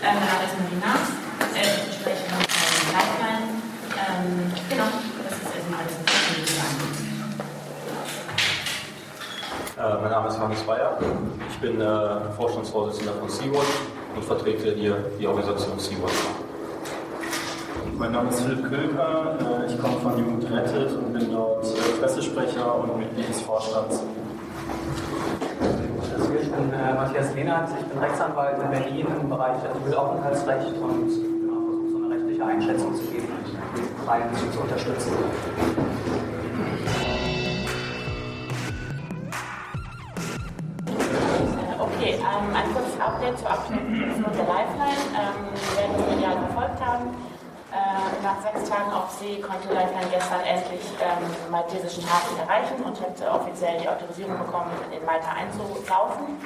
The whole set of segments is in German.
Ähm, danach ist die NAS, äh, ich spreche von Lifeline. Ähm, genau, das ist erstmal alles, was ich sagen äh, Mein Name ist Hannes Bayer. Ich bin äh, Vorstandsvorsitzender von Sea-Watch und vertrete hier die Organisation Sea-Watch. Mein Name ist Philipp Köker, äh, ich komme von Jugend Rettet und bin dort äh, Pressesprecher und Mitglied des Vorstands. Bin äh, Matthias Lehnert, ich bin Rechtsanwalt in Berlin im Bereich Asylaufenthaltsrecht und genau, versuche so eine rechtliche Einschätzung zu geben und die Reihen zu, unterstützen. Okay, ähm, ein kurzes Update zur Abschnitt der Lifeline. Ähm, wir werden die medial verfolgt haben. Äh, nach sechs Tagen auf See konnte Lifeline gestern endlich ähm, maltesischen Hafen erreichen und hat äh, offiziell die Autorisierung bekommen, in Malta einzulaufen.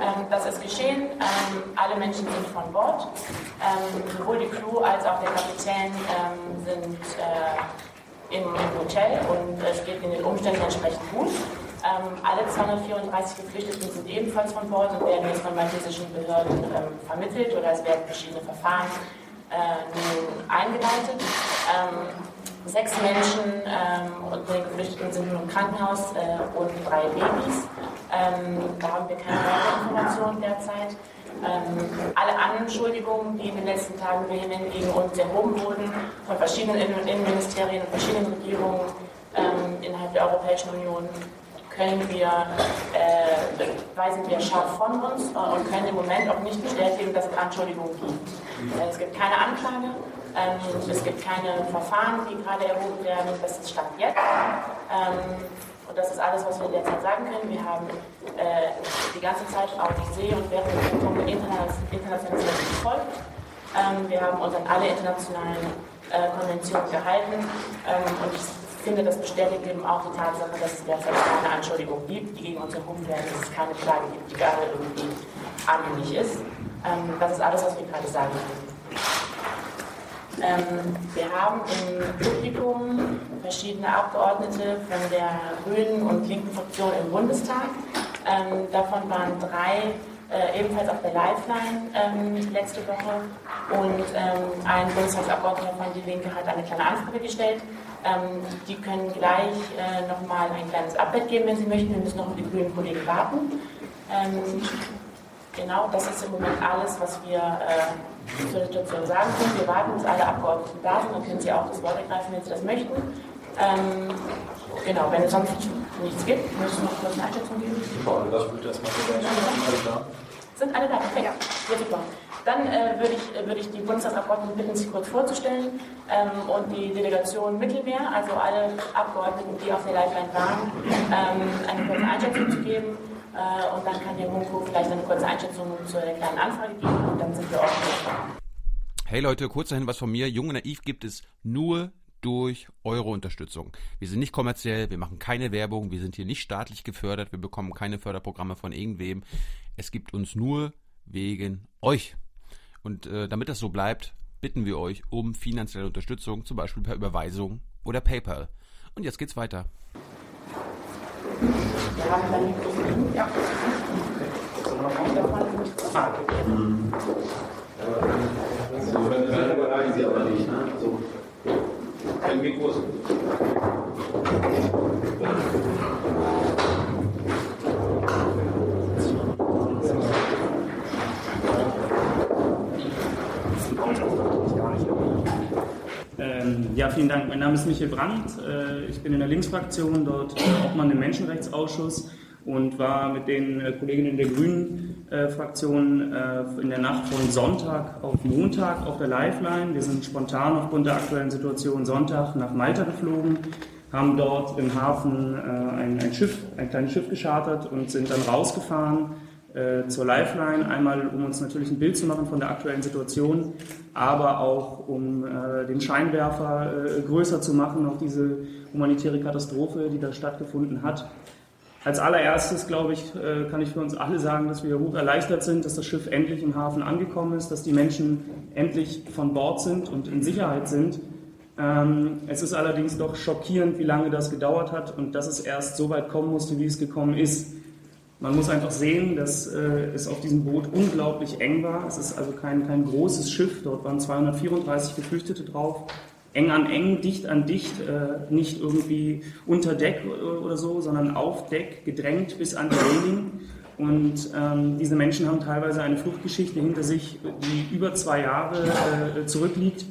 Ähm, das ist geschehen. Ähm, alle Menschen sind von Bord. Ähm, sowohl die Crew als auch der Kapitän ähm, sind äh, im Hotel und es geht in den Umständen entsprechend gut. Ähm, alle 234 Geflüchteten sind ebenfalls von Bord und werden jetzt von maltesischen Behörden vermittelt oder es werden verschiedene Verfahren nun eingeleitet. Ähm, sechs Menschen ähm, und den Geflüchteten sind nun im Krankenhaus äh, und drei Babys. Ähm, da haben wir keine weitere Informationen derzeit. Ähm, alle Anschuldigungen, die in den letzten Tagen vehement gegen uns erhoben wurden, von verschiedenen Innenministerien und verschiedenen Regierungen ähm, innerhalb der Europäischen Union, können wir, äh, weisen wir scharf von uns äh, und können im Moment auch nicht bestätigen, dass es Anschuldigungen gibt. Äh, es gibt keine Anklage, ähm, es gibt keine Verfahren, die gerade erhoben werden. Das ist Stand jetzt. Ähm, und das ist alles, was wir derzeit sagen können. Wir haben äh, die ganze Zeit auf See und während der Prüfung internationales Recht gefolgt. Ähm, wir haben uns an alle internationalen äh, Konventionen gehalten. Ähm, und ich finde, das bestätigt eben auch die Tatsache, dass es derzeit keine Anschuldigung gibt, die gegen uns erhoben werden, dass es keine Klage gibt, die gerade irgendwie anhängig ist. Ähm, das ist alles, was wir gerade sagen können. Ähm, wir haben im Publikum verschiedene Abgeordnete von der Grünen und linken Fraktion im Bundestag. Ähm, davon waren drei äh, ebenfalls auf der Lifeline ähm, letzte Woche. Und ähm, ein Bundestagsabgeordneter von Die Linke hat eine kleine Anfrage gestellt. Ähm, die können gleich äh, nochmal ein kleines Update geben, wenn Sie möchten. Wir müssen noch auf die grünen Kollegen warten. Ähm, genau, das ist im Moment alles, was wir äh, zur Situation sagen können. Wir warten, bis alle Abgeordneten da sind. Dann können Sie auch das Wort ergreifen, wenn Sie das möchten. Ähm, genau, wenn es sonst nichts gibt, müssen wir noch kurz eine Einschätzung geben. Das wird erstmal so Sind alle da? Okay. Ja. ja super. Dann äh, würde ich, äh, würd ich die Bundestagsabgeordneten bitten, sich kurz vorzustellen ähm, und die Delegation Mittelmeer, also alle Abgeordneten, die auf der Lifeline waren, ähm, eine kurze Einschätzung zu geben. Äh, und dann kann der Munko vielleicht eine kurze Einschätzung zu der kleinen Anfrage geben und dann sind wir offen. Hey Leute, kurzer Hinweis von mir. Jung und Naiv gibt es nur durch eure Unterstützung. Wir sind nicht kommerziell, wir machen keine Werbung, wir sind hier nicht staatlich gefördert, wir bekommen keine Förderprogramme von irgendwem. Es gibt uns nur wegen euch. Und äh, damit das so bleibt, bitten wir euch um finanzielle Unterstützung, zum Beispiel per Überweisung oder PayPal. Und jetzt geht's weiter. Ja. So, dann überreichen Sie aber nicht, ne? So. Kein Mikro. Ähm, ja, vielen Dank. Mein Name ist Michael Brandt. Äh, ich bin in der Linksfraktion, dort äh, Obmann im Menschenrechtsausschuss und war mit den äh, Kolleginnen der Grünen äh, äh, in der Nacht von Sonntag auf Montag auf der Lifeline. Wir sind spontan aufgrund der aktuellen Situation Sonntag nach Malta geflogen, haben dort im Hafen äh, ein, ein, Schiff, ein kleines Schiff geschartert und sind dann rausgefahren äh, zur Lifeline. Einmal, um uns natürlich ein Bild zu machen von der aktuellen Situation, aber auch um äh, den Scheinwerfer größer zu machen auf diese humanitäre Katastrophe, die da stattgefunden hat. Als allererstes, glaube ich, äh, kann ich für uns alle sagen, dass wir hoch erleichtert sind, dass das Schiff endlich im Hafen angekommen ist, dass die Menschen endlich von Bord sind und in Sicherheit sind. Ähm, es ist allerdings doch schockierend, wie lange das gedauert hat und dass es erst so weit kommen musste, wie es gekommen ist. Man muss einfach sehen, dass äh, es auf diesem Boot unglaublich eng war. Es ist also kein, kein großes Schiff, dort waren 234 Geflüchtete drauf. Eng an eng, dicht an dicht, äh, nicht irgendwie unter Deck oder so, sondern auf Deck, gedrängt bis an die Reling. Und ähm, diese Menschen haben teilweise eine Fluchtgeschichte hinter sich, die über zwei Jahre äh, zurückliegt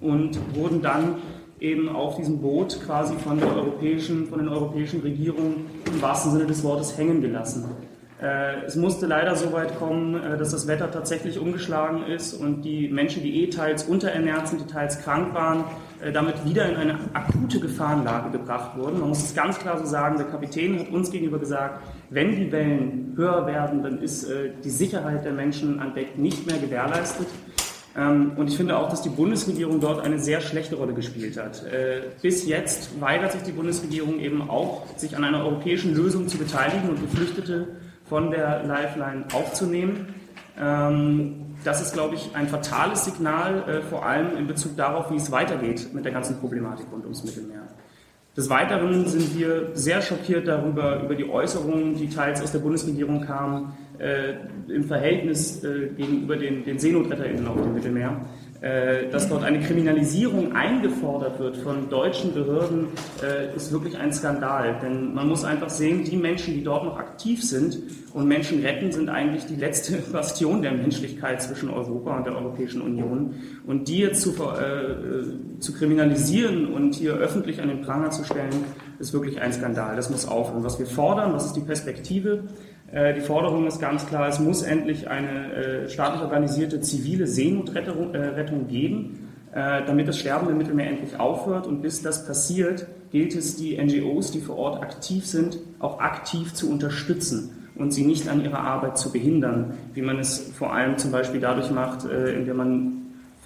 und wurden dann eben auf diesem Boot quasi von, von den europäischen Regierungen im wahrsten Sinne des Wortes hängen gelassen. Äh, es musste leider so weit kommen, äh, dass das Wetter tatsächlich umgeschlagen ist und die Menschen, die eh teils unterernährt sind, die teils krank waren, äh, damit wieder in eine akute Gefahrenlage gebracht wurden. Man muss es ganz klar so sagen, der Kapitän hat uns gegenüber gesagt, wenn die Wellen höher werden, dann ist die Sicherheit der Menschen an Deck nicht mehr gewährleistet. Ähm, und ich finde auch, dass die Bundesregierung dort eine sehr schlechte Rolle gespielt hat. Äh, bis jetzt weigert sich die Bundesregierung eben auch, sich an einer europäischen Lösung zu beteiligen und Geflüchtete von der Lifeline aufzunehmen. Ähm, das ist, glaube ich, ein fatales Signal, äh, vor allem in Bezug darauf, wie es weitergeht mit der ganzen Problematik rund ums Mittelmeer. Des Weiteren sind wir sehr schockiert darüber, über die Äußerungen, die teils aus der Bundesregierung kamen, im Verhältnis äh, gegenüber den, den SeenotretterInnen auf dem Mittelmeer. Äh, dass dort eine Kriminalisierung eingefordert wird von deutschen Behörden, äh, ist wirklich ein Skandal. Denn man muss einfach sehen, die Menschen, die dort noch aktiv sind und Menschen retten, sind eigentlich die letzte Bastion der Menschlichkeit zwischen Europa und der Europäischen Union. Und die jetzt zu, äh, zu kriminalisieren und hier öffentlich an den Pranger zu stellen, ist wirklich ein Skandal. Das muss aufhören. Was wir fordern, was ist die Perspektive? Äh, die Forderung ist ganz klar, es muss endlich eine äh, staatlich organisierte zivile Seenotrettung äh, geben, damit das Sterben im Mittelmeer endlich aufhört. Und bis das passiert, gilt es, die NGOs, die vor Ort aktiv sind, auch aktiv zu unterstützen und sie nicht an ihrer Arbeit zu behindern, wie man es vor allem zum Beispiel dadurch macht, indem man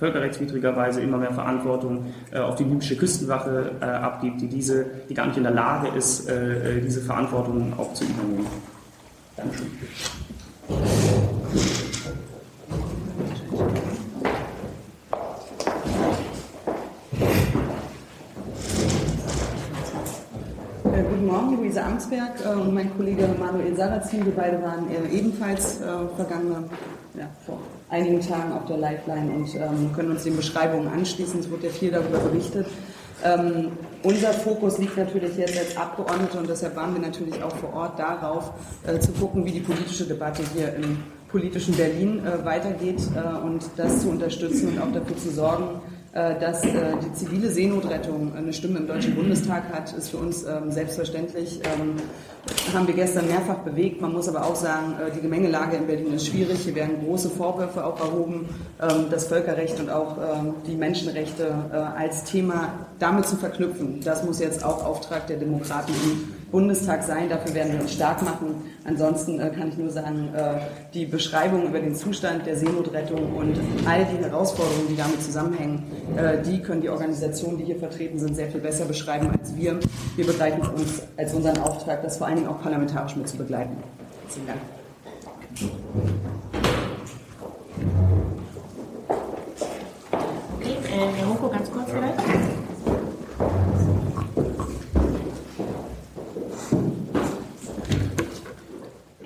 völkerrechtswidrigerweise immer mehr Verantwortung auf die libysche Küstenwache abgibt, die, diese, die gar nicht in der Lage ist, diese Verantwortung auch zu übernehmen. Dankeschön. Äh, guten Morgen, Luise Amtsberg äh, und mein Kollege Manuel Sarrazin. Wir beide waren ebenfalls äh, vergangene, ja, vor einigen Tagen auf der Lifeline und ähm, können uns den Beschreibungen anschließen. Es wurde ja viel darüber berichtet. Ähm, unser Fokus liegt natürlich jetzt als Abgeordnete und deshalb waren wir natürlich auch vor Ort darauf, äh, zu gucken, wie die politische Debatte hier im politischen Berlin äh, weitergeht äh, und das zu unterstützen und auch dafür zu sorgen, dass äh, die zivile Seenotrettung eine Stimme im Deutschen Bundestag hat, ist für uns ähm, selbstverständlich. Ähm, haben wir gestern mehrfach bewegt. Man muss aber auch sagen, äh, die Gemengelage in Berlin ist schwierig. Hier werden große Vorwürfe auch erhoben, ähm, das Völkerrecht und auch die Menschenrechte als Thema damit zu verknüpfen. Das muss jetzt auch Auftrag der Demokraten im Bundestag sein. Dafür werden wir uns stark machen. Ansonsten äh, kann ich nur sagen, äh, die Beschreibung über den Zustand der Seenotrettung und all die Herausforderungen, die damit zusammenhängen, äh, die können die Organisationen, die hier vertreten sind, sehr viel besser beschreiben als wir. Wir begleiten uns als unseren Auftrag, das vor allen Dingen auch parlamentarisch mit zu begleiten. Vielen Dank. Okay, äh, Herr Hugo, ganz kurz vielleicht.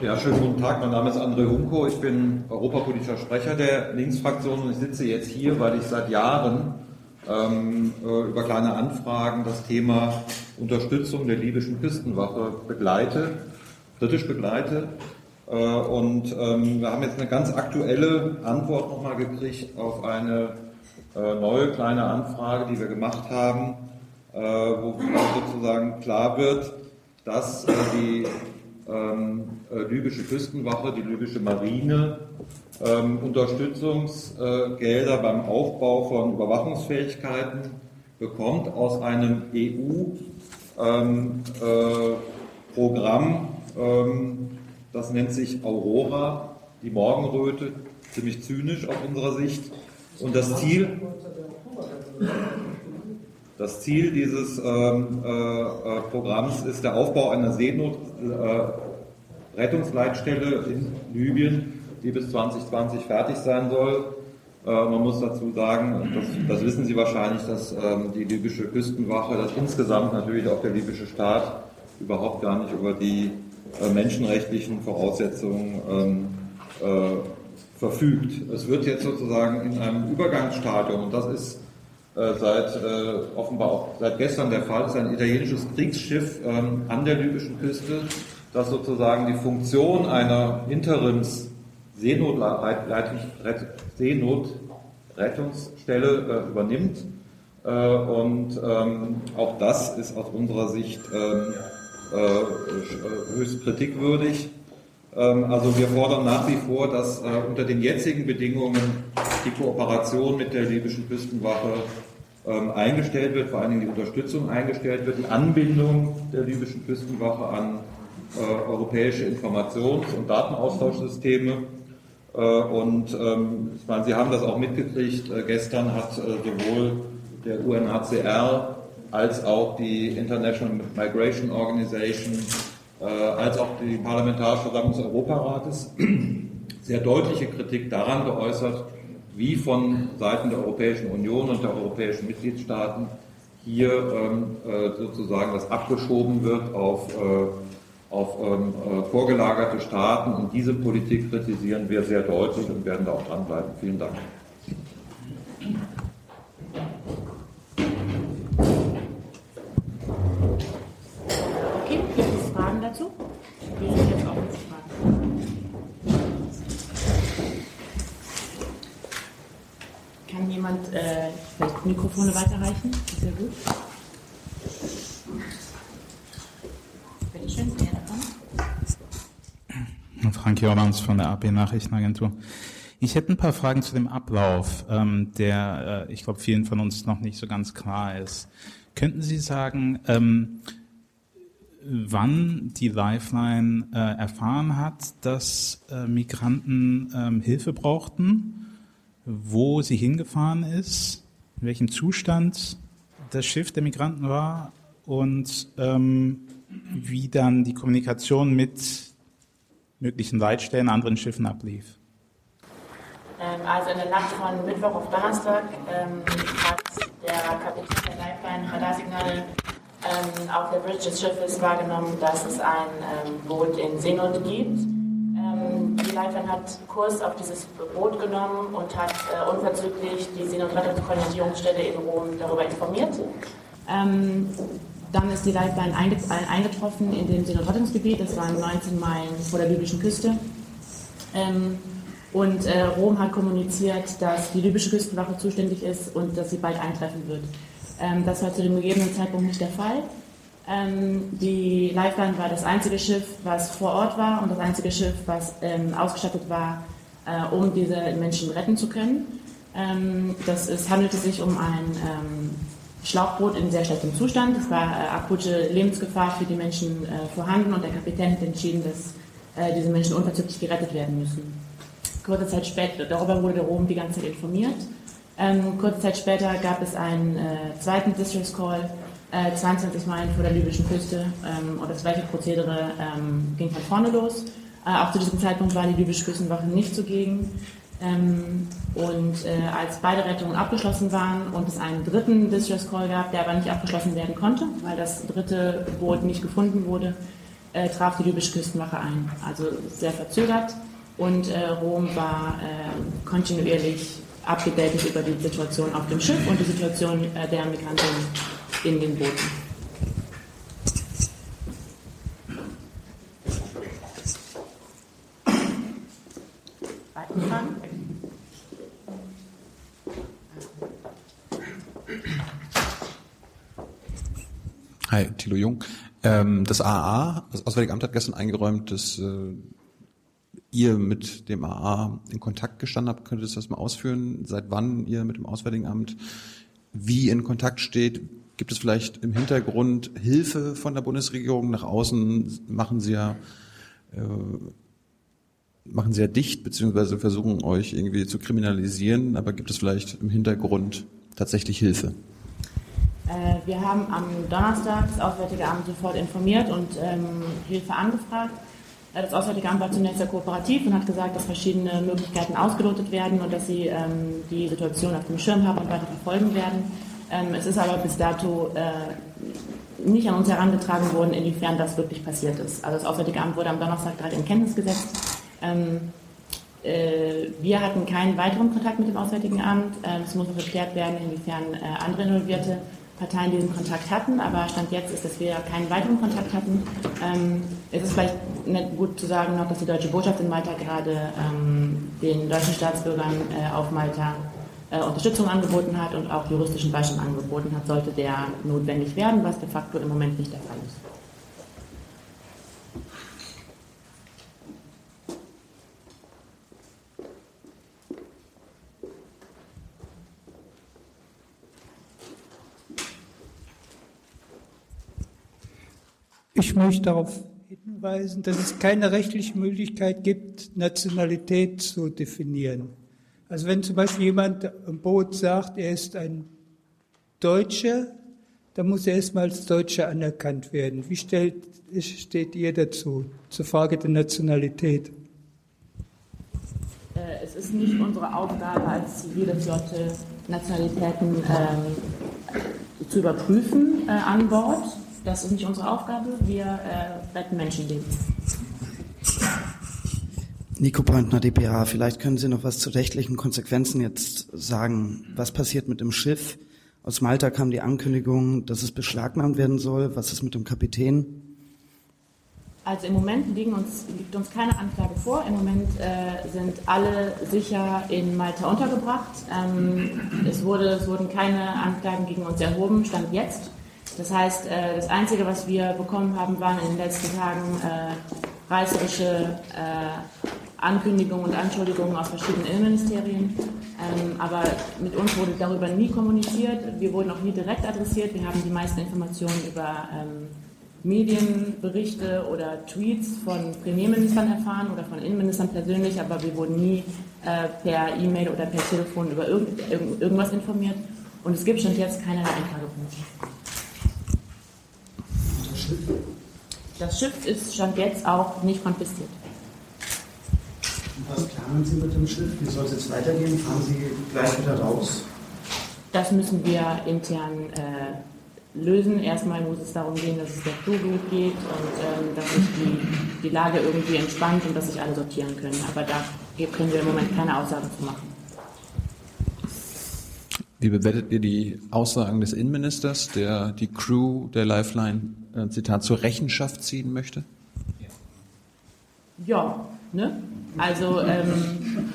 Ja, schönen guten Tag. Mein Name ist André Hunko. Ich bin europapolitischer Sprecher der Linksfraktion und ich sitze jetzt hier, weil ich seit Jahren ähm, äh, über kleine Anfragen das Thema Unterstützung der libyschen Küstenwache begleite, kritisch begleite. Äh, und ähm, wir haben jetzt eine ganz aktuelle Antwort nochmal gekriegt auf eine äh, neue kleine Anfrage, die wir gemacht haben, äh, wo sozusagen klar wird, dass äh, die libysche Küstenwache, die libysche Marine ähm, Unterstützungsgelder beim Aufbau von Überwachungsfähigkeiten bekommt aus einem EU-Programm, ähm, ähm, das nennt sich Aurora, die Morgenröte, ziemlich zynisch aus unserer Sicht. Und das Ziel, das Ziel dieses ähm, äh, äh, Programms ist der Aufbau einer Seenotrettungsleitstelle äh, in Libyen, die bis 2020 fertig sein soll. Äh, man muss dazu sagen, das, das wissen Sie wahrscheinlich, dass ähm, die libysche Küstenwache, dass insgesamt natürlich auch der libysche Staat überhaupt gar nicht über die äh, menschenrechtlichen Voraussetzungen ähm, äh, verfügt. Es wird jetzt sozusagen in einem Übergangsstadium, und das ist seit äh, offenbar auch seit gestern der Fall, ist ein italienisches Kriegsschiff ähm, an der libyschen Küste, das sozusagen die Funktion einer Interims Seenotrettungsstelle äh, übernimmt. Äh, und ähm, auch das ist aus unserer Sicht ähm, äh, höchst kritikwürdig. Ähm, also wir fordern nach wie vor, dass äh, unter den jetzigen Bedingungen die Kooperation mit der libyschen Küstenwache ähm, eingestellt wird, vor allen Dingen die Unterstützung eingestellt wird, die Anbindung der libyschen Küstenwache an äh, europäische Informations- und Datenaustauschsysteme. Äh, und ähm, ich meine, Sie haben das auch mitgekriegt, gestern hat sowohl der UNHCR als auch die International Migration Organization als auch die Parlamentarische Versammlung des Europarates sehr deutliche Kritik daran geäußert, wie von Seiten der Europäischen Union und der europäischen Mitgliedstaaten hier ähm, sozusagen das abgeschoben wird auf auf ähm, äh, vorgelagerte Staaten und diese Politik kritisieren wir sehr deutlich und werden da auch dranbleiben. Vielen Dank. Okay, gibt es Fragen dazu? Wir sind jetzt offen für Fragen. Kann jemand äh, vielleicht Mikrofone weiterreichen? Sehr gut. Frank Jormans von der AP Nachrichtenagentur. Ich hätte ein paar Fragen zu dem Ablauf, ähm, der, äh, ich glaube, vielen von uns noch nicht so ganz klar ist. Könnten Sie sagen, ähm, wann die Lifeline äh, erfahren hat, dass äh, Migranten ähm, Hilfe brauchten, wo sie hingefahren ist, in welchem Zustand das Schiff der Migranten war und ähm, wie dann die Kommunikation mit möglichen Leitstellen, anderen Schiffen ablief? Ähm, also in der Nacht von Mittwoch auf Donnerstag ähm, hat der Kapitän der Lifeline Radarsignale ähm, auf der Bridge des Schiffes wahrgenommen, dass es ein ähm, Boot in Seenot gibt. Ähm, die Lifeline hat Kurs auf dieses Boot genommen und hat äh, unverzüglich die Seenotrettungskoordinierungsstelle in Rom darüber informiert. Ähm, dann ist die Lifeline eingetroffen in dem Seenotrettungsgebiet, das waren 19 Meilen vor der libyschen Küste. Ähm, und äh, Rom hat kommuniziert, dass die libysche Küstenwache zuständig ist und dass sie bald eintreffen wird. Ähm, das war zu dem gegebenen Zeitpunkt nicht der Fall. Ähm, die Lifeline war das einzige Schiff, was vor Ort war und das einzige Schiff, was ähm, ausgestattet war, äh, um diese Menschen retten zu können. Ähm, das, es handelte sich um ein ähm, Schlauchboot in sehr schlechtem Zustand. Es war äh, akute Lebensgefahr für die Menschen äh, vorhanden und der Kapitän hat entschieden, dass äh, diese Menschen unverzüglich gerettet werden müssen. Kurze Zeit später, darüber wurde Rom die ganze Zeit informiert. Ähm, kurze Zeit später gab es einen äh, zweiten Distress Call, äh, 22 Meilen vor der libyschen Küste ähm, und das gleiche Prozedere ähm, ging von vorne los. Äh, auch zu diesem Zeitpunkt war die libysche Küstenwache nicht zugegen. Ähm, und äh, als beide Rettungen abgeschlossen waren und es einen dritten Distress Call gab, der aber nicht abgeschlossen werden konnte, weil das dritte Boot nicht gefunden wurde, äh, traf die libysche Küstenwache ein. Also sehr verzögert und äh, Rom war äh, kontinuierlich abgedatet über die Situation auf dem Schiff und die Situation äh, der Migranten in den Booten. Hi, Thilo Jung. Ähm, das AA, das Auswärtige Amt hat gestern eingeräumt, dass äh, ihr mit dem AA in Kontakt gestanden habt. Könntest du das mal ausführen? Seit wann ihr mit dem Auswärtigen Amt wie in Kontakt steht? Gibt es vielleicht im Hintergrund Hilfe von der Bundesregierung? Nach außen machen sie ja äh, machen sie ja dicht, beziehungsweise versuchen euch irgendwie zu kriminalisieren, aber gibt es vielleicht im Hintergrund tatsächlich Hilfe? Äh, wir haben am Donnerstag das Auswärtige Amt sofort informiert und ähm, Hilfe angefragt. Das Auswärtige Amt war zunächst sehr kooperativ und hat gesagt, dass verschiedene Möglichkeiten ausgelotet werden und dass sie ähm, die Situation auf dem Schirm haben und weiter verfolgen werden. Ähm, es ist aber bis dato äh, nicht an uns herangetragen worden, inwiefern das wirklich passiert ist. Also das Auswärtige Amt wurde am Donnerstag gerade in Kenntnis gesetzt. Ähm, äh, wir hatten keinen weiteren Kontakt mit dem Auswärtigen Amt. Ähm, es muss noch geklärt werden, inwiefern äh, andere involvierte Parteien diesen Kontakt hatten, aber Stand jetzt ist, dass wir keinen weiteren Kontakt hatten. Es ist vielleicht nicht gut zu sagen noch, dass die deutsche Botschaft in Malta gerade den deutschen Staatsbürgern auf Malta äh, Unterstützung angeboten hat und auch juristischen Beistand angeboten hat, sollte der notwendig werden, was de facto im Moment nicht der Fall ist. Ich möchte darauf hinweisen, dass es keine rechtliche Möglichkeit gibt, Nationalität zu definieren. Also wenn zum Beispiel jemand am Boot sagt, er ist ein Deutscher, dann muss er erstmal als Deutscher anerkannt werden. Wie stellt, steht ihr dazu, zur Frage der Nationalität? Äh, es ist nicht unsere Aufgabe als zivile Flotte, Nationalitäten ähm, zu überprüfen äh, an Bord. Das ist nicht unsere Aufgabe. Wir äh, retten Menschenleben. Nico Pointner, DPA, vielleicht können Sie noch was zu rechtlichen Konsequenzen jetzt sagen. Was passiert mit dem Schiff? Aus Malta kam die Ankündigung, dass es beschlagnahmt werden soll. Was ist mit dem Kapitän? Also im Moment uns, liegt uns keine Anklage vor. Im Moment äh, sind alle sicher in Malta untergebracht. Ähm, es, wurde, es wurden keine Anklagen gegen uns erhoben, stand jetzt. Das heißt, äh, das Einzige, was wir bekommen haben, waren in den letzten Tagen äh, reißerische äh, Ankündigungen und Anschuldigungen aus verschiedenen Innenministerien. Ähm, aber mit uns wurde darüber nie kommuniziert. Wir wurden auch nie direkt adressiert. Wir haben die meisten Informationen über ähm, Medienberichte oder Tweets von Premierministern erfahren oder von Innenministern persönlich, aber wir wurden nie äh, per E-Mail oder per Telefon über irgend, irgendwas informiert. Und es gibt schon jetzt keinerlei Anklagepunkte. Das Schiff ist schon jetzt auch nicht konfisziert. Was planen Sie mit dem Schiff? Wie soll es jetzt weitergehen? Fahren Sie gleich wieder raus? Das müssen wir intern äh, lösen. Erstmal muss es darum gehen, dass es der Crew gut geht und ähm, dass sich die, die Lage irgendwie entspannt und dass sich alle sortieren können. Aber da können wir im Moment keine Aussagen zu machen. Wie bewertet ihr die Aussagen des Innenministers, der die Crew der Lifeline, äh, Zitat, zur Rechenschaft ziehen möchte? Ja, ne? Also ähm,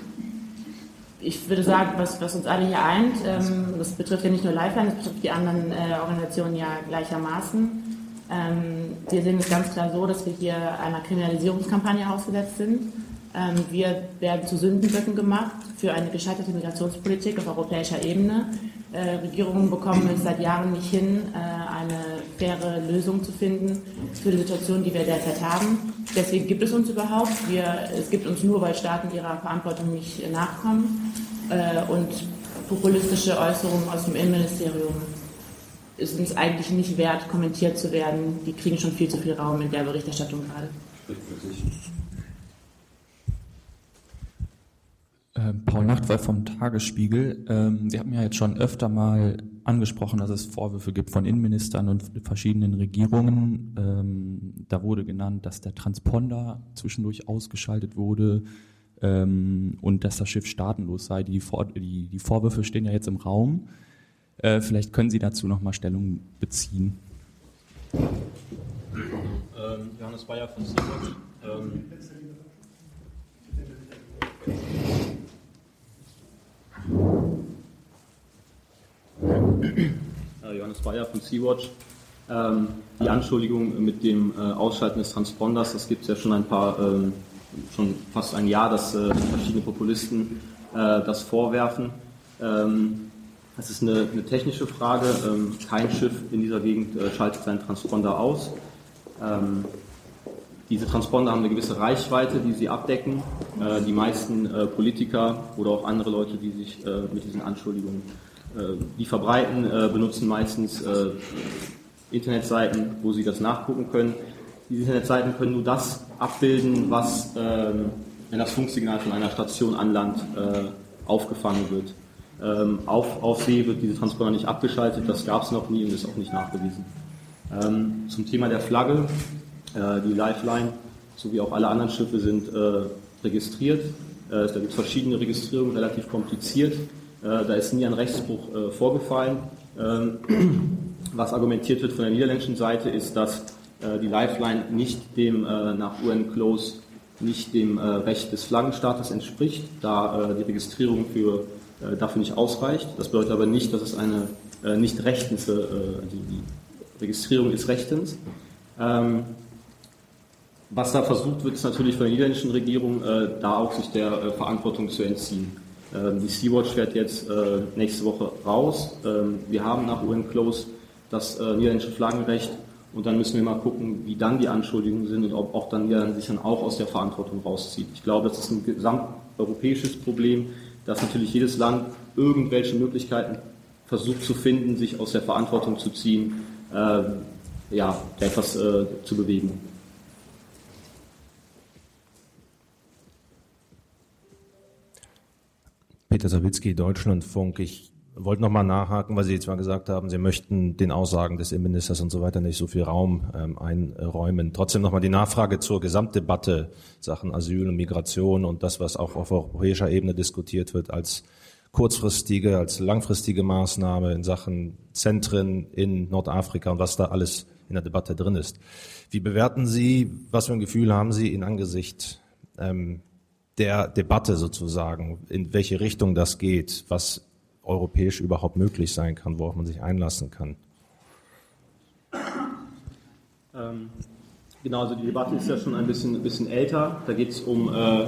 ich würde sagen, was, was uns alle hier eint, ähm, das betrifft ja nicht nur Lifeline, das betrifft die anderen äh, Organisationen ja gleichermaßen. Ähm, wir sehen es ganz klar so, dass wir hier einer Kriminalisierungskampagne ausgesetzt sind. Ähm, wir werden zu Sündenböcken gemacht für eine gescheiterte Migrationspolitik auf europäischer Ebene. Äh, Regierungen bekommen es seit Jahren nicht hin, äh, eine faire Lösung zu finden für die Situation, die wir derzeit haben. Deswegen gibt es uns überhaupt. Wir, es gibt uns nur, weil Staaten ihrer Verantwortung nicht nachkommen. Äh, und populistische Äußerungen aus dem Innenministerium ist uns eigentlich nicht wert, kommentiert zu werden. Die kriegen schon viel zu viel Raum in der Berichterstattung gerade. Ähm, Paul Nachtwey vom Tagesspiegel. Ähm, Sie haben ja jetzt schon öfter mal angesprochen, dass es Vorwürfe gibt von Innenministern und verschiedenen Regierungen. Ähm, da wurde genannt, dass der Transponder zwischendurch ausgeschaltet wurde und dass das Schiff staatenlos sei. Die, Vor die, die Vorwürfe stehen ja jetzt im Raum. Äh, vielleicht können Sie dazu nochmal Stellung beziehen. Ähm, Johannes Bayer von. Ähm, Äh, Johannes Bayer von Sea-Watch. Ähm, die Anschuldigung mit dem äh, Ausschalten des Transponders, das gibt es ja schon ein paar, ähm, schon fast ein Jahr, dass äh, verschiedene Populisten das vorwerfen. Ähm, das ist eine, eine technische Frage. kein Schiff in dieser Gegend schaltet seinen Transponder aus. Diese Transponder haben eine gewisse Reichweite, die sie abdecken. die meisten Politiker oder auch andere Leute, die sich mit diesen Anschuldigungen äh, die verbreiten, äh, benutzen meistens äh, Internetseiten, wo sie das nachgucken können. diese Internetseiten können nur das abbilden, was, ähm, wenn das Funksignal von einer Station an Land äh, aufgefangen wird. Ähm, auf, auf See wird diese Transponder nicht abgeschaltet, das gab es noch nie und ist auch nicht nachgewiesen. Ähm, zum Thema der Flagge, äh, die Lifeline sowie auch alle anderen Schiffe sind äh, registriert. Äh, da gibt es verschiedene Registrierungen, relativ kompliziert. Äh, da ist nie ein Rechtsbruch äh, vorgefallen. Ähm, was argumentiert wird von der niederländischen Seite ist, dass die Lifeline nicht dem nach UN-Close nicht dem Recht des Flaggenstaates entspricht, da die Registrierung für, dafür nicht ausreicht. Das bedeutet aber nicht, dass es eine nicht rechtens, die, die Registrierung ist rechtens. Ähm, was da versucht wird, ist natürlich von der niederländischen Regierung, äh, da auch sich der äh, Verantwortung zu entziehen. Ähm, die Sea-Watch fährt jetzt äh, nächste Woche raus. Ähm, wir haben nach UN-Close das äh, niederländische Flaggenrecht und dann müssen wir mal gucken, wie dann die Anschuldigungen sind und ob auch dann Niederland sich dann auch aus der Verantwortung rauszieht. Ich glaube, das ist ein gesamteuropäisches Problem, dass natürlich jedes Land irgendwelche Möglichkeiten versucht zu finden, sich aus der Verantwortung zu ziehen, äh, ja, etwas äh, zu bewegen. Peter Sawicki, Deutschlandfunk. Ich wollte noch mal nachhaken, weil Sie mal gesagt haben, Sie möchten den Aussagen des Innenministers und so weiter nicht so viel Raum ähm, einräumen. Trotzdem noch mal die Nachfrage zur Gesamtdebatte Sachen Asyl und Migration und das, was auch auf europäischer Ebene diskutiert wird als kurzfristige, als langfristige Maßnahme in Sachen Zentren in Nordafrika und was da alles in der Debatte drin ist. Wie bewerten Sie, was für ein Gefühl haben Sie in Angesicht ähm, der Debatte sozusagen, in welche Richtung das geht, was europäisch überhaupt möglich sein kann, worauf man sich einlassen kann. Ähm, genau, also die Debatte ist ja schon ein bisschen, ein bisschen älter. Da geht es um äh,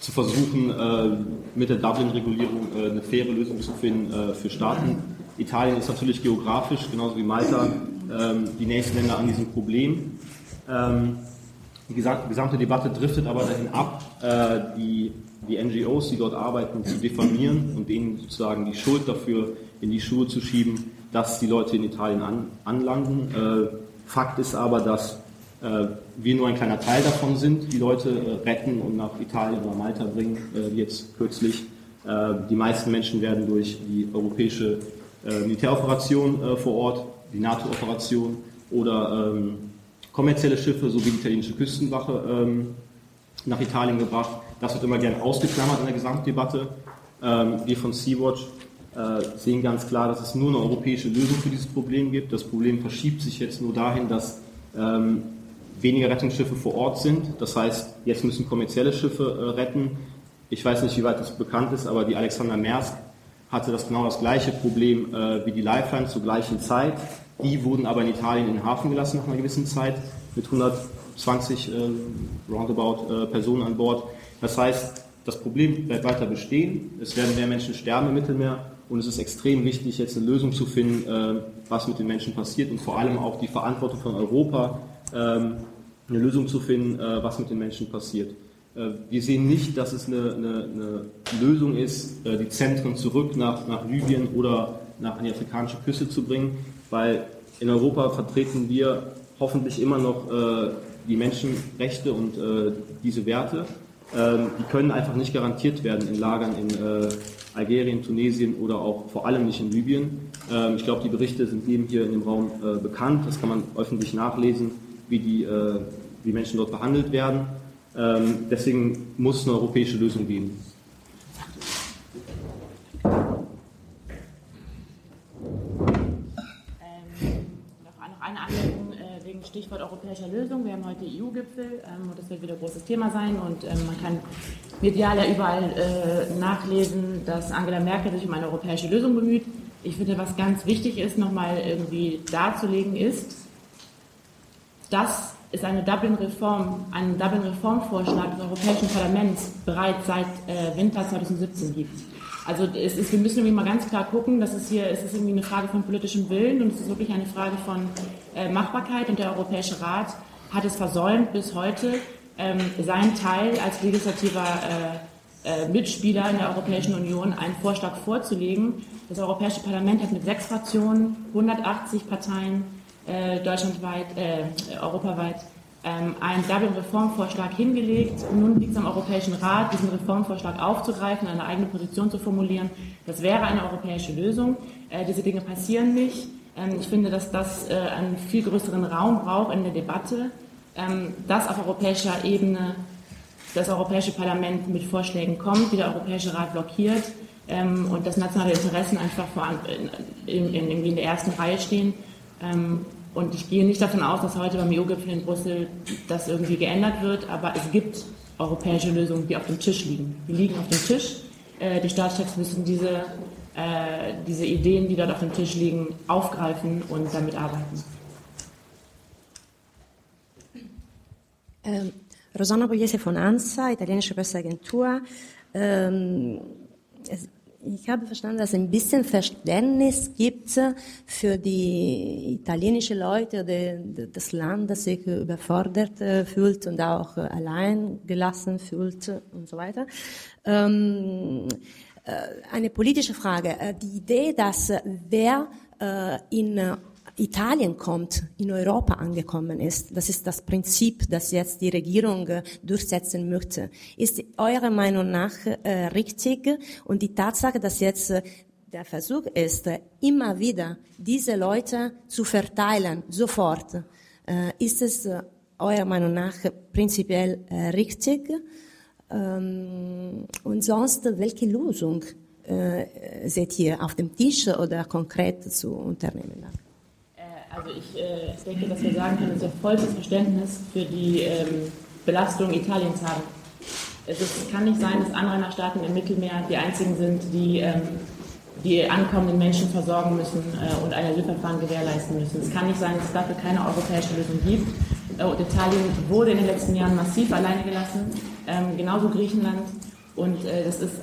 zu versuchen, äh, mit der Dublin-Regulierung äh, eine faire Lösung zu finden äh, für Staaten. Italien ist natürlich geografisch, genauso wie Malta, ähm, die nächsten Länder an diesem Problem. Ähm, die gesamte Debatte driftet aber dahin ab, äh, die, die NGOs, die dort arbeiten, zu diffamieren und denen sozusagen die Schuld dafür in die Schuhe zu schieben, dass die Leute in Italien an, anlanden. Äh, Fakt ist aber, dass äh, wir nur ein kleiner Teil davon sind, die Leute retten und nach Italien oder Malta bringen, wie jetzt kürzlich. Die meisten Menschen werden durch die europäische Militäroperation vor Ort, die NATO-Operation oder ähm, kommerzielle Schiffe sowie die italienische Küstenwache ähm, nach Italien gebracht. Das wird immer gern ausgeklammert in der Gesamtdebatte. Ähm, wir von Sea-Watch äh, sehen ganz klar, dass es nur eine europäische Lösung für dieses Problem gibt. Das Problem verschiebt sich jetzt nur dahin, dass ähm, weniger Rettungsschiffe vor Ort sind. Das heißt, jetzt müssen kommerzielle Schiffe äh, retten. Ich weiß nicht, wie weit das bekannt ist, aber die Alexander Maersk hatte das genau das gleiche Problem äh, wie die Lifeline zur gleichen Zeit. Die wurden aber in Italien in den Hafen gelassen nach einer gewissen Zeit mit 120 äh, roundabout äh, Personen an Bord. Das heißt, das Problem bleibt weiter bestehen. Es werden mehr Menschen sterben im Mittelmeer und es ist extrem wichtig, jetzt eine Lösung zu finden, äh, was mit den Menschen passiert und vor allem auch die Verantwortung von Europa, ähm, eine Lösung zu finden, äh, was mit den Menschen passiert. Äh, wir sehen nicht, dass es eine, eine, eine Lösung ist, äh, die Zentren zurück nach, nach Libyen oder nach an die afrikanische Küste zu bringen weil in Europa vertreten wir hoffentlich immer noch äh, die Menschenrechte und äh, diese Werte. Ähm, die können einfach nicht garantiert werden in Lagern in äh, Algerien, Tunesien oder auch vor allem nicht in Libyen. Ähm, ich glaube, die Berichte sind jedem hier in dem Raum äh, bekannt. Das kann man öffentlich nachlesen, wie die äh, wie Menschen dort behandelt werden. Ähm, deswegen muss es eine europäische Lösung geben. Europäischer Lösung. Wir haben heute EU-Gipfel ähm, und das wird wieder ein großes Thema sein und ähm, man kann medial ja überall äh, nachlesen, dass Angela Merkel sich um eine europäische Lösung bemüht. Ich finde, was ganz wichtig ist, nochmal irgendwie darzulegen, ist, dass es eine Dublin-Reform, einen Dublin-Reformvorschlag des Europäischen Parlaments bereits seit äh, Winter 2017 gibt. Also es ist, wir müssen irgendwie mal ganz klar gucken, dass es hier es ist irgendwie eine Frage von politischem Willen und es ist wirklich eine Frage von äh, Machbarkeit und der Europäische Rat hat es versäumt, bis heute ähm, seinen Teil als legislativer äh, äh, Mitspieler in der Europäischen Union einen Vorschlag vorzulegen. Das Europäische Parlament hat mit sechs Fraktionen, 180 Parteien äh, deutschlandweit, äh, europaweit ähm, einen Dublin-Reformvorschlag hingelegt. Nun liegt es am Europäischen Rat, diesen Reformvorschlag aufzugreifen, eine eigene Position zu formulieren. Das wäre eine europäische Lösung. Äh, diese Dinge passieren nicht. Ähm, ich finde, dass das äh, einen viel größeren Raum braucht in der Debatte, ähm, dass auf europäischer Ebene das Europäische Parlament mit Vorschlägen kommt, wie der Europäische Rat blockiert ähm, und dass nationale Interessen einfach in, in, in, in der ersten Reihe stehen. Und ich gehe nicht davon aus, dass heute beim EU-Gipfel in Brüssel das irgendwie geändert wird, aber es gibt europäische Lösungen, die auf dem Tisch liegen. Die liegen auf dem Tisch. Äh, die Staatschefs müssen diese, äh, diese Ideen, die dort auf dem Tisch liegen, aufgreifen und damit arbeiten. Ähm, Rosanna Pugliese von ANSA, italienische Presseagentur. Ähm, ich habe verstanden, dass es ein bisschen Verständnis gibt für die italienische Leute oder das Land, das sich überfordert äh, fühlt und auch allein gelassen fühlt und so weiter. Ähm, äh, eine politische Frage. Äh, die Idee, dass wer in Italien kommt, in Europa angekommen ist. Das ist das Prinzip, das jetzt die Regierung äh, durchsetzen möchte. Ist eurer Meinung nach äh, richtig? Und die Tatsache, dass jetzt äh, der Versuch ist, immer wieder diese Leute zu verteilen, sofort, ist es eurer Meinung nach prinzipiell richtig? Ähm, und sonst, welche Lösung seht ihr auf dem Tisch oder konkret zu unternehmen? Also ich äh, denke, dass wir sagen können, dass wir vollstes Verständnis für die ähm, Belastung Italiens haben. Es ist, kann nicht sein, dass Anrainerstaaten im Mittelmeer die einzigen sind, die ähm, die ankommenden Menschen versorgen müssen äh, und ein Asylverfahren gewährleisten müssen. Es kann nicht sein, dass es dafür keine europäische Lösung gibt. Äh, und Italien wurde in den letzten Jahren massiv alleine gelassen, ähm, genauso Griechenland. Und äh, das ist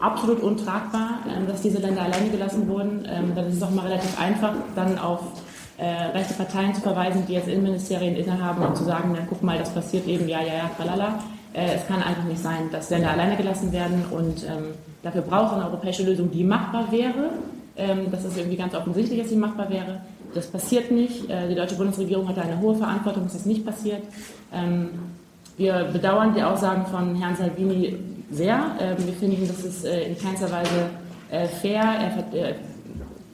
absolut untragbar, ähm, dass diese Länder alleine gelassen wurden. Ähm, dann ist es auch mal relativ einfach, dann auf äh, rechte Parteien zu verweisen, die jetzt Innenministerien innehaben und zu sagen, na guck mal, das passiert eben, ja, ja, ja, tralala. Äh, es kann einfach nicht sein, dass Länder alleine gelassen werden und ähm, dafür braucht es eine europäische Lösung, die machbar wäre. Ähm, das ist irgendwie ganz offensichtlich, dass sie machbar wäre. Das passiert nicht. Äh, die deutsche Bundesregierung hat eine hohe Verantwortung, dass das nicht passiert. Ähm, wir bedauern die Aussagen von Herrn Salvini sehr. Ähm, wir finden, das ist äh, in keinster Weise äh, fair. Er,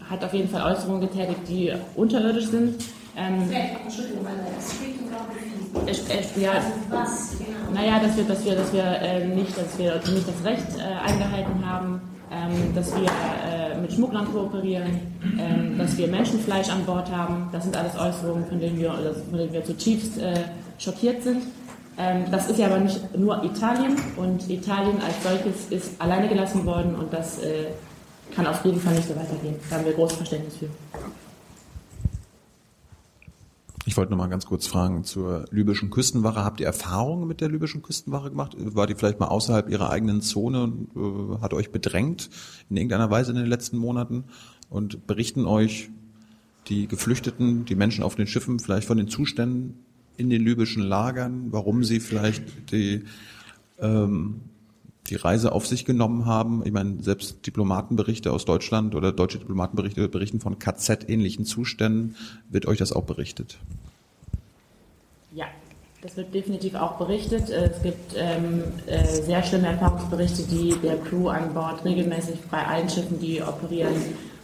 hat auf jeden Fall Äußerungen getätigt, die unterirdisch sind. Ähm, Entschuldigung, weil es äh, ja, was, genau. Naja, dass wir, dass wir, dass wir, äh, nicht, dass wir nicht das Recht äh, eingehalten haben, ähm, dass wir äh, mit Schmugglern kooperieren, ähm, dass wir Menschenfleisch an Bord haben. Das sind alles Äußerungen, von denen wir, von denen wir zutiefst äh, schockiert sind. Ähm, das ist ja aber nicht nur Italien und Italien als solches ist alleine gelassen worden und das äh, kann auf jeden Fall nicht so weitergehen. Da haben wir großes Verständnis für. Ich wollte noch mal ganz kurz fragen zur libyschen Küstenwache. Habt ihr Erfahrungen mit der libyschen Küstenwache gemacht? War die vielleicht mal außerhalb ihrer eigenen Zone und äh, hat euch bedrängt in irgendeiner Weise in den letzten Monaten? Und berichten euch die Geflüchteten, die Menschen auf den Schiffen vielleicht von den Zuständen in den libyschen Lagern, warum sie vielleicht die ähm, die Reise auf sich genommen haben. Ich meine, selbst Diplomatenberichte aus Deutschland oder deutsche Diplomatenberichte berichten von KZ-ähnlichen Zuständen. Wird euch das auch berichtet? Ja, das wird definitiv auch berichtet. Es gibt ähm, äh, sehr schlimme Erfahrungsberichte, die der Crew an Bord regelmäßig bei allen Schiffen, die operieren,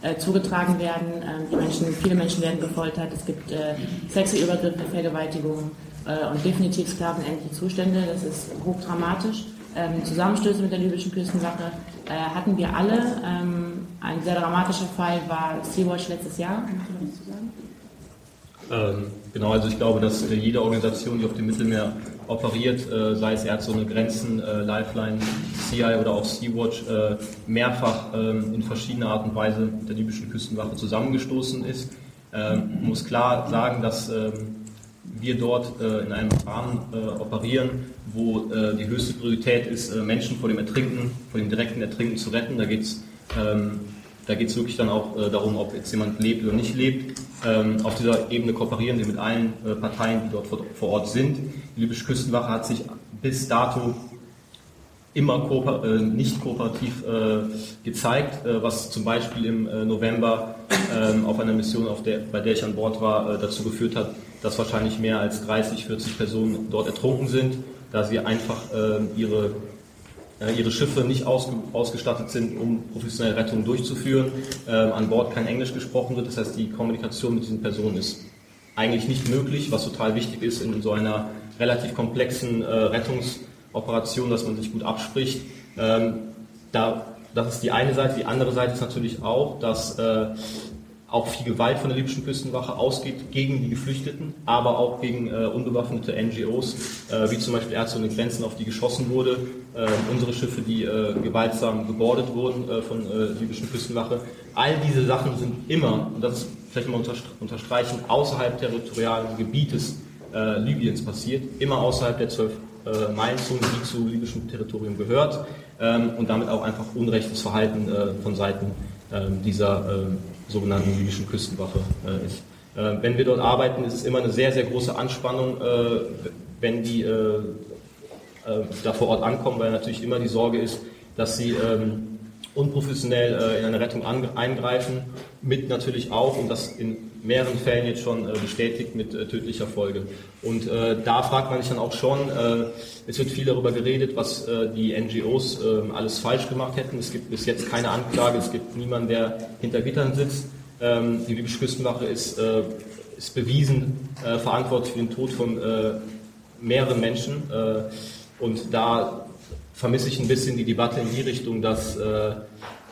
äh, zugetragen werden. Ähm, die Menschen, viele Menschen werden gefoltert. Es gibt äh, sexuelle Übergriffe, Vergewaltigungen äh, und definitiv sklavenähnliche Zustände. Das ist hochdramatisch ähm, Zusammenstöße mit der libyschen Küstenwache äh, hatten wir alle. Ähm, ein sehr dramatischer Fall war Sea-Watch letztes Jahr. Ähm, genau, also ich glaube, dass äh, jede Organisation, die auf dem Mittelmeer operiert, äh, sei es Ärzte Grenzen, äh, Lifeline, CI oder auch Sea-Watch, äh, mehrfach ähm, in verschiedener Art und Weise mit der libyschen Küstenwache zusammengestoßen ist. Ähm, man muss klar sagen, dass ähm, wir dort äh, in einem Rahmen operieren, wo äh, die höchste Priorität ist, äh, Menschen vor dem Ertrinken, vor dem direkten Ertrinken zu retten. Da geht es ähm, wirklich dann auch äh, darum, ob jetzt jemand lebt oder nicht lebt. Ähm, auf dieser Ebene kooperieren wir mit allen äh, Parteien, die dort vor, vor, Ort sind. Die libysche Küstenwache hat sich bis dato immer kooper äh, nicht kooperativ äh, gezeigt, was zum Beispiel im November ähm, auf einer Mission, auf der, bei der ich an Bord war, dazu geführt hat, dass wahrscheinlich mehr als 30, 40 Personen dort ertrunken sind, da sie einfach ähm, ihre ihre Schiffe nicht ausgestattet sind, um professionelle Rettungen durchzuführen. Ähm, an Bord kein Englisch gesprochen wird, das heißt, die Kommunikation mit diesen Personen ist eigentlich nicht möglich, was total wichtig ist in so einer relativ komplexen äh, Rettungsoperation, dass man sich gut abspricht. Ähm, da, das ist die eine Seite. Die andere Seite ist natürlich auch, dass äh, auch viel Gewalt von der libyschen Küstenwache ausgeht gegen die Geflüchteten, aber auch gegen äh, unbewaffnete NGOs, äh, wie zum Beispiel Ärzte ohne Grenzen, auf die geschossen wurde, äh, unsere Schiffe, die äh, gewaltsam gebordet wurden äh, von äh, libyschen Küstenwache. All diese Sachen sind immer, und das ist vielleicht mal unterstreichen, außerhalb territorialen Gebietes Libyens passiert, immer außerhalb der zwölf äh, Meilenzone, die zu libyschem Territorium gehört ähm, und damit auch einfach unrechtes Verhalten von Seiten ähm, dieser ähm, sogenannten libyschen Küstenwache äh, ist. Äh, wenn wir dort arbeiten, ist es immer eine sehr, sehr große Anspannung, äh, wenn die da vor Ort ankommen, weil natürlich immer die Sorge ist, dass sie ähm, unprofessionell in eine Rettung eingreifen, mit natürlich auch, und das in mehreren Fällen jetzt schon bestätigt, mit tödlicher Folge. Und da fragt man sich dann auch schon, es wird viel darüber geredet, was die NGOs ähm, alles falsch gemacht hätten. Es gibt bis jetzt keine Anklage, es gibt niemanden, der hinter Gittern sitzt. Ähm, die libysche Küstenwache ist, äh, ist bewiesen äh, verantwortlich für den Tod von äh, mehreren Menschen. und da vermisse ich ein bisschen die Debatte in die Richtung, dass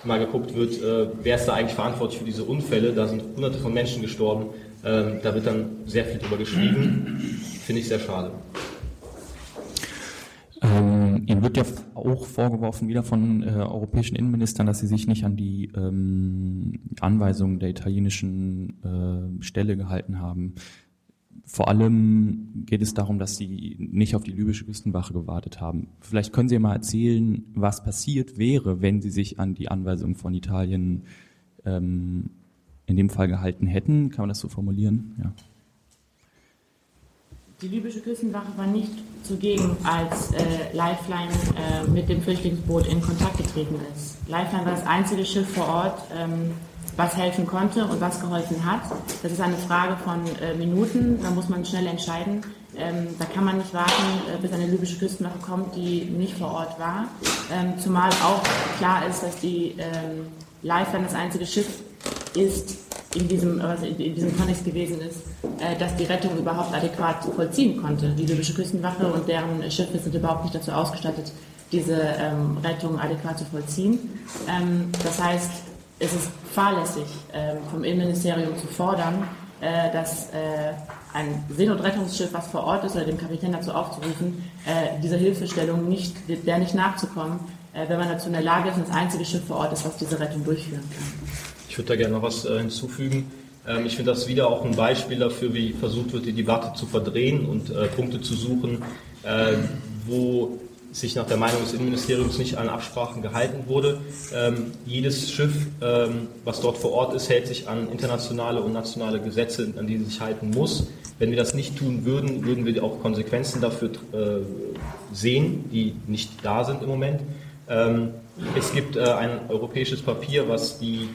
mal geguckt wird, wer ist da eigentlich verantwortlich für diese Unfälle. Da sind hunderte von Menschen gestorben. Ähm, da wird dann sehr viel drüber geschrieben. Finde ich sehr schade. Ähm, Ihnen wird ja auch vorgeworfen, wieder von äh, europäischen Innenministern, dass Sie sich nicht an die ähm, Anweisungen der italienischen äh, Stelle gehalten haben. Vor allem geht es darum, dass Sie nicht auf die libysche Küstenwache gewartet haben. Vielleicht können Sie mal erzählen, was passiert wäre, wenn Sie sich an die Anweisungen von Italien ähm, in dem Fall gehalten hätten. Kann man das so formulieren? Ja. Die libysche Küstenwache war nicht zugegen, als äh, Lifeline äh, mit dem Flüchtlingsboot in Kontakt getreten ist. Lifeline war das einzige Schiff vor Ort, ähm, was helfen konnte und was geholfen hat. Das ist eine Frage von äh, Minuten, da muss man schnell entscheiden. Ähm, da kann man nicht warten, äh, bis eine libysche Küstenwache kommt, die nicht vor Ort war. Ähm, zumal auch klar ist, dass die ähm, Lifeline das einzige Schiff ist, in diesem, was in diesem Kontext gewesen ist, äh, dass die Rettung überhaupt adäquat vollziehen konnte. Die libysche Küstenwache und deren Schiffe sind überhaupt nicht dazu ausgestattet, diese ähm, Rettung adäquat zu vollziehen. Ähm, das heißt, es ist fahrlässig ähm, vom Innenministerium zu fordern, äh, dass äh, ein Seenotrettungsschiff, was vor Ort ist, oder dem Kapitän dazu aufzurufen, äh, dieser Hilfestellung nicht, der nicht nachzukommen, wenn man dazu in der Lage ist und das einzige Schiff vor Ort ist, was diese Rettung durchführen kann. Ich würde da gerne noch was hinzufügen. Ähm, ich finde das wieder auch ein Beispiel dafür, wie versucht wird, die Debatte zu verdrehen und Punkte zu suchen, wo sich nach der Meinung des Innenministeriums nicht an Absprachen gehalten wurde. Ähm, jedes Schiff, ähm, was dort vor Ort ist, hält sich an internationale und nationale Gesetze, an die es sich halten muss. Wenn wir das nicht tun würden, würden wir auch Konsequenzen dafür äh, sehen, die nicht da sind im Moment. Ähm, es gibt äh, ein europäisches Papier, was die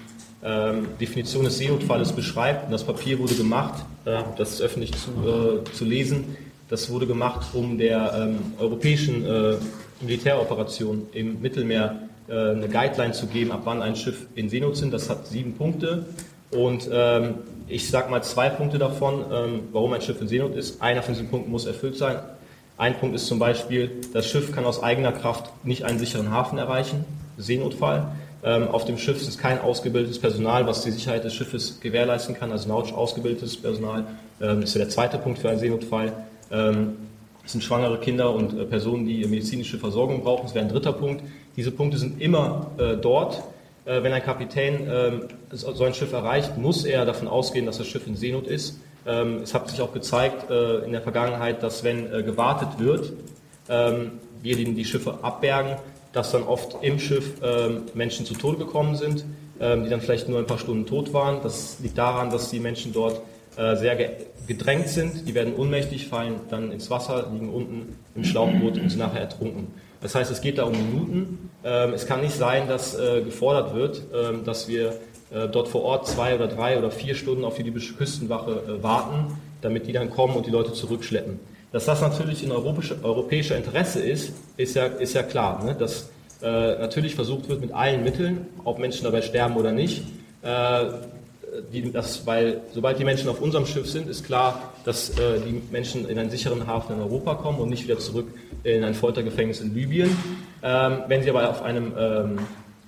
ähm, Definition des Seenotfalles beschreibt. Und das Papier wurde gemacht, äh, das ist öffentlich zu, äh, zu lesen, das wurde gemacht, um der ähm, europäischen äh, Militäroperation im Mittelmeer äh, eine Guideline zu geben, ab wann ein Schiff in Seenot sind. Das hat sieben Punkte. Und ähm, ich sage mal zwei Punkte davon, ähm, warum ein Schiff in Seenot ist. Einer von diesen Punkten muss erfüllt sein. Ein Punkt ist zum Beispiel, das Schiff kann aus eigener Kraft nicht einen sicheren Hafen erreichen, Seenotfall. Ähm, auf dem Schiff ist kein ausgebildetes Personal, was die Sicherheit des Schiffes gewährleisten kann, also nautisch ausgebildetes Personal. Ähm, ist ja der zweite Punkt für einen Seenotfall. Ähm, es sind schwangere Kinder und äh, Personen, die medizinische Versorgung brauchen. Das wäre ein dritter Punkt. Diese Punkte sind immer äh, dort. Äh, wenn ein Kapitän so ein Schiff erreicht, muss er davon ausgehen, dass das Schiff in Seenot ist. Es hat sich auch gezeigt in der Vergangenheit, dass wenn gewartet wird, wir die Schiffe abbergen, dass dann oft im Schiff ähm, Menschen zu Tode gekommen sind, ähm, die dann vielleicht nur ein paar Stunden tot waren. Das liegt daran, dass die Menschen dort äh, sehr gedrängt sind. Die werden ohnmächtig, fallen dann ins Wasser, liegen unten im Schlauchboot und sind nachher ertrunken. Das heißt, es geht da um Minuten. Ähm, es kann nicht sein, dass äh, gefordert wird, ähm, dass wir äh, dort vor Ort zwei oder drei oder vier Stunden auf die libysche Küstenwache warten. damit die dann kommen und die Leute zurückschleppen. Dass das natürlich in europäischer, Interesse ist, ist ja, ist ja klar. Ne? Dass natürlich versucht wird mit allen Mitteln, ob Menschen dabei sterben oder nicht, die, das, weil sobald die Menschen auf unserem Schiff sind, ist klar, dass äh, die Menschen in einen sicheren Hafen in Europa kommen und nicht wieder zurück in ein Foltergefängnis in Libyen. Ähm, wenn sie aber auf einem ähm,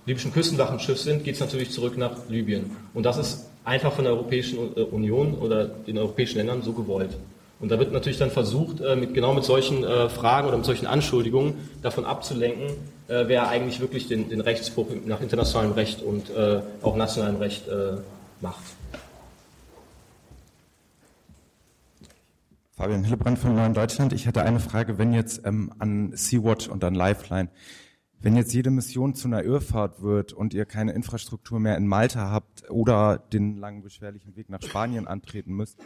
libyschen Küstenwachenschiff sind, geht es natürlich zurück nach Libyen. Und das ist einfach von der Europäischen äh, Union oder den europäischen Ländern so gewollt. Und da wird natürlich dann versucht, äh, mit, genau mit solchen äh, Fragen oder mit solchen Anschuldigungen davon abzulenken, wer eigentlich wirklich den, den, Rechtsbruch nach internationalem Recht und auch nationalem Recht macht. Fabian Hillebrand von Neuen Deutschland. Ich hätte eine Frage, wenn jetzt ähm, an Sea-Watch und an Lifeline, wenn jetzt jede Mission zu einer Irrfahrt wird und ihr keine Infrastruktur mehr in Malta habt oder den langen, beschwerlichen Weg nach Spanien antreten müsst,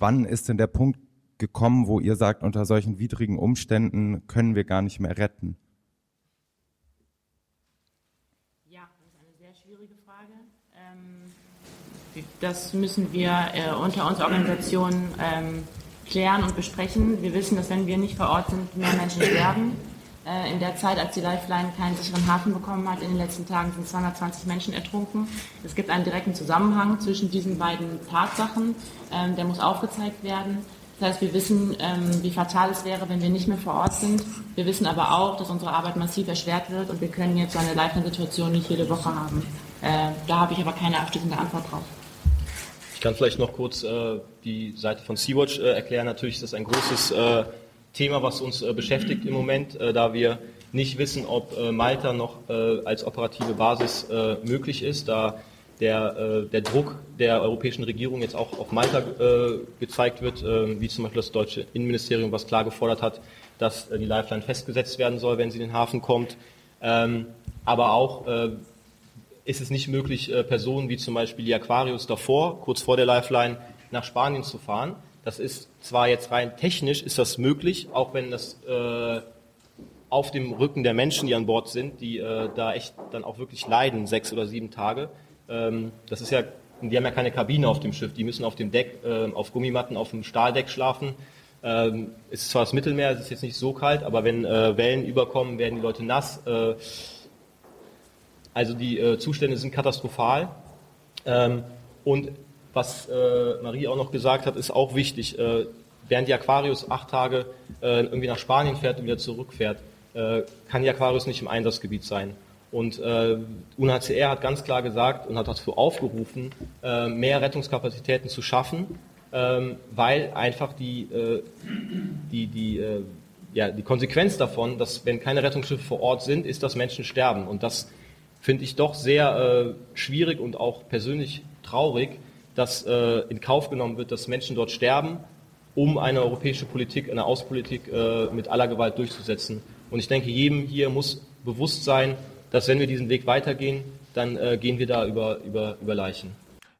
wann ist denn der Punkt gekommen, wo ihr sagt, unter solchen widrigen Umständen können wir gar nicht mehr retten? Ja, das ist eine sehr schwierige Frage. Ähm, das müssen wir äh, unter uns Organisationen ähm, klären und besprechen. Wir wissen, dass wenn wir nicht vor Ort sind, mehr Menschen sterben. Äh, in der Zeit, als die Lifeline keinen sicheren Hafen bekommen hat, in den letzten Tagen sind 220 Menschen ertrunken. Es gibt einen direkten Zusammenhang zwischen diesen beiden Tatsachen. Ähm, der muss aufgezeigt werden. Das heißt, wir wissen, ähm, wie fatal es wäre, wenn wir nicht mehr vor Ort sind. Wir wissen aber auch, dass unsere Arbeit massiv erschwert wird und wir können jetzt so eine Lifeline-Situation nicht jede Woche haben. Äh, da habe ich aber keine abschließende Antwort drauf. Ich kann vielleicht noch kurz äh, die Seite von Sea-Watch äh, erklären. Natürlich ist das ein großes äh, Thema, was uns äh, beschäftigt im Moment, äh, da wir nicht wissen, ob Malta noch als operative Basis möglich ist, da der, äh, der Druck der europäischen Regierung jetzt auch auf Malta äh, gezeigt wird, äh, wie zum Beispiel das deutsche Innenministerium, was klar gefordert hat, dass äh, die Lifeline festgesetzt werden soll, wenn sie in den Hafen kommt. Ähm, aber auch äh, ist es nicht möglich, äh, Personen wie zum Beispiel die Aquarius davor, kurz vor der Lifeline, nach Spanien zu fahren. Das ist zwar jetzt rein technisch ist das möglich, auch wenn das auf dem Rücken der Menschen, die an Bord sind, die da echt dann auch wirklich leiden, sechs oder sieben Tage. Ähm, das ist ja, die haben ja keine Kabine auf dem Schiff, die müssen auf dem Deck, äh, auf Gummimatten, auf dem Stahldeck schlafen. Ähm, es ist zwar das Mittelmeer, es ist jetzt nicht so kalt, aber wenn äh, Wellen überkommen, werden die Leute nass. Äh, also die äh, Zustände sind katastrophal. Ähm, und was äh, Marie auch noch gesagt hat, ist auch wichtig. Äh, während die Aquarius acht Tage irgendwie nach Spanien fährt und wieder zurückfährt, kann die Aquarius nicht im Einsatzgebiet sein. Und äh, UNHCR hat ganz klar gesagt und hat dazu aufgerufen, äh, mehr Rettungskapazitäten zu schaffen, ähm, weil einfach die, äh, die, die, äh, ja, die Konsequenz davon, dass wenn keine Rettungsschiffe vor Ort sind, ist, dass Menschen sterben. Und das finde ich doch sehr äh, schwierig und auch persönlich traurig, dass äh, in Kauf genommen wird, dass Menschen dort sterben, um eine europäische Politik, eine Außenpolitik äh, mit aller Gewalt durchzusetzen. Und ich denke, jedem hier muss bewusst sein, dass wenn wir diesen Weg weitergehen, dann äh, gehen wir da über, über, über Leichen.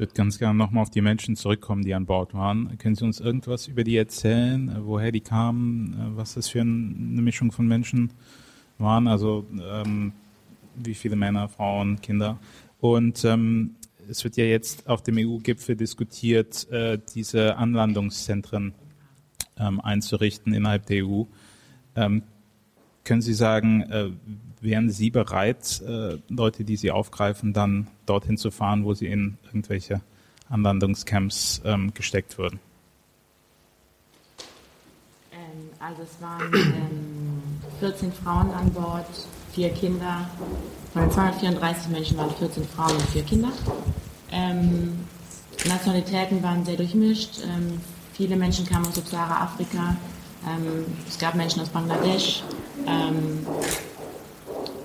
Würde ganz gerne nochmal auf die Menschen zurückkommen, die an Bord waren. Können Sie uns irgendwas über die erzählen, äh, woher die kamen, äh, was das für eine Mischung von Menschen waren? Also ähm, wie viele Männer, Frauen, Kinder? Und ähm, es wird ja jetzt auf dem EU-Gipfel diskutiert, äh, diese Anlandungszentren ähm, einzurichten innerhalb der EU. Ähm, können Sie sagen, äh, wären Sie bereit, äh, Leute, die Sie aufgreifen, dann dorthin zu fahren, wo sie in irgendwelche Anlandungscamps ähm, gesteckt würden? Ähm, also es waren ähm, 14 Frauen an Bord, vier Kinder. Von den 234 Menschen waren 14 Frauen und vier Kinder. Ähm, Nationalitäten waren sehr durchmischt. Ähm, viele Menschen kamen aus Subsahara-Afrika. Ähm, es gab Menschen aus Bangladesch.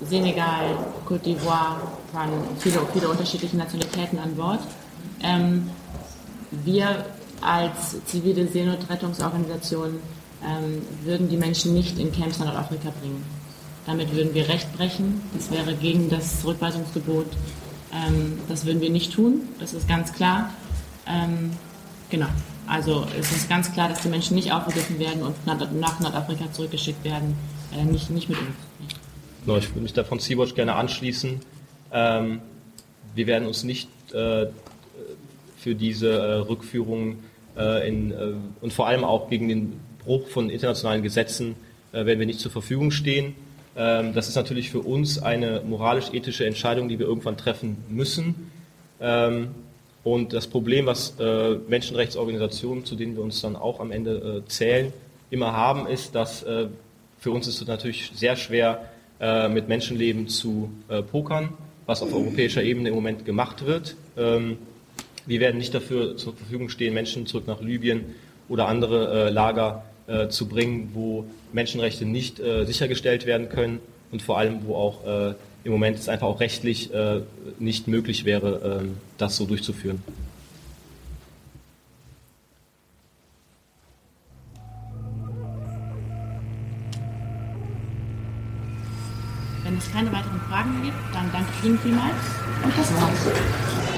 Senegal, Côte d'Ivoire, waren viele, viele unterschiedliche Nationalitäten an Bord. Ähm, wir als zivile Seenotrettungsorganisation ähm, würden die Menschen nicht in Camps nach Nordafrika bringen. Damit würden wir Recht brechen. Das wäre gegen das Zurückweisungsgebot. Ähm, das würden wir nicht tun. Das ist ganz klar. Ähm, genau. Also es ist ganz klar, dass die Menschen nicht aufgegriffen werden und nach Nordafrika zurückgeschickt werden. Äh, nicht, nicht mit uns. No, ich würde mich da von Sea-Watch gerne anschließen. Ähm, wir werden uns nicht äh, für diese äh, Rückführung äh, in, äh, und vor allem auch gegen den Bruch von internationalen Gesetzen äh, werden wir nicht zur Verfügung stehen. Ähm, das ist natürlich für uns eine moralisch-ethische Entscheidung, die wir irgendwann treffen müssen. Ähm, und das Problem, was äh, Menschenrechtsorganisationen, zu denen wir uns dann auch am Ende äh, zählen, immer haben, ist, dass für uns ist es natürlich sehr schwer, äh, mit Menschenleben zu äh, pokern, was auf europäischer Ebene im Moment gemacht wird. Ähm, wir werden nicht dafür zur Verfügung stehen, Menschen zurück nach Libyen oder andere äh, Lager zu bringen, wo Menschenrechte nicht sichergestellt werden können und vor allem, wo auch im Moment es einfach auch rechtlich äh, nicht möglich wäre, äh, das so durchzuführen. Wenn es keine weiteren Fragen gibt, dann danke ich Ihnen vielmals und das war's.